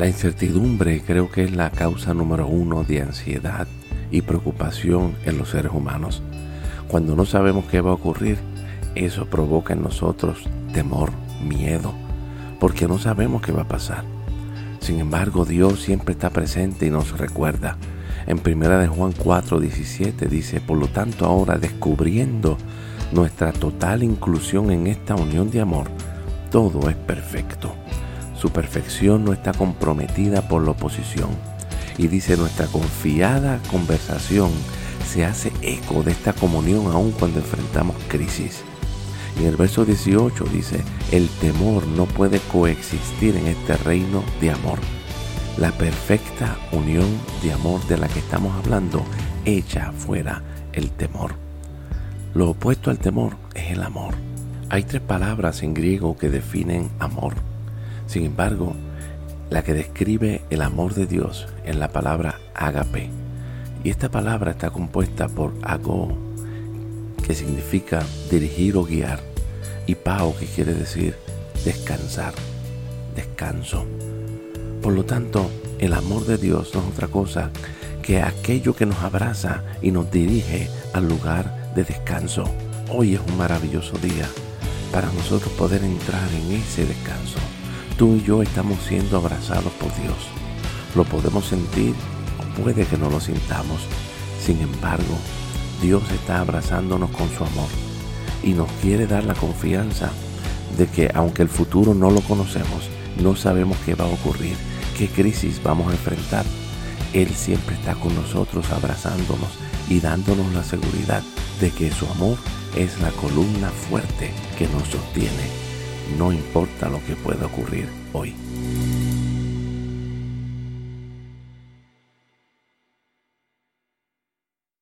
La incertidumbre creo que es la causa número uno de ansiedad y preocupación en los seres humanos. Cuando no sabemos qué va a ocurrir, eso provoca en nosotros temor, miedo, porque no sabemos qué va a pasar. Sin embargo, Dios siempre está presente y nos recuerda. En 1 de Juan 4, 17 dice, por lo tanto ahora descubriendo nuestra total inclusión en esta unión de amor, todo es perfecto. Su perfección no está comprometida por la oposición. Y dice, nuestra confiada conversación se hace eco de esta comunión aun cuando enfrentamos crisis. En el verso 18 dice, el temor no puede coexistir en este reino de amor. La perfecta unión de amor de la que estamos hablando echa fuera el temor. Lo opuesto al temor es el amor. Hay tres palabras en griego que definen amor. Sin embargo, la que describe el amor de Dios es la palabra agape. Y esta palabra está compuesta por ago, que significa dirigir o guiar, y pao, que quiere decir descansar, descanso. Por lo tanto, el amor de Dios no es otra cosa que aquello que nos abraza y nos dirige al lugar de descanso. Hoy es un maravilloso día para nosotros poder entrar en ese descanso. Tú y yo estamos siendo abrazados por Dios. Lo podemos sentir o puede que no lo sintamos. Sin embargo, Dios está abrazándonos con su amor y nos quiere dar la confianza de que aunque el futuro no lo conocemos, no sabemos qué va a ocurrir, qué crisis vamos a enfrentar, Él siempre está con nosotros abrazándonos y dándonos la seguridad de que su amor es la columna fuerte que nos sostiene, no importa lo que pueda ocurrir hoy.